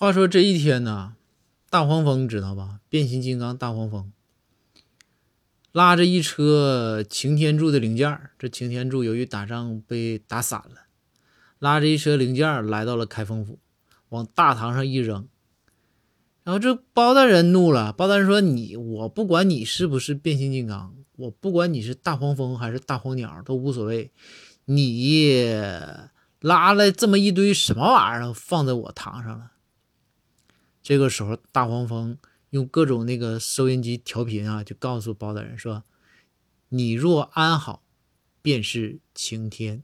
话说这一天呢，大黄蜂知道吧？变形金刚大黄蜂拉着一车擎天柱的零件，这擎天柱由于打仗被打散了，拉着一车零件来到了开封府，往大堂上一扔。然后这包大人怒了，包大人说：“你我不管你是不是变形金刚，我不管你是大黄蜂还是大黄鸟都无所谓，你拉了这么一堆什么玩意儿放在我堂上了？”这个时候，大黄蜂用各种那个收音机调频啊，就告诉包大人说：“你若安好，便是晴天。”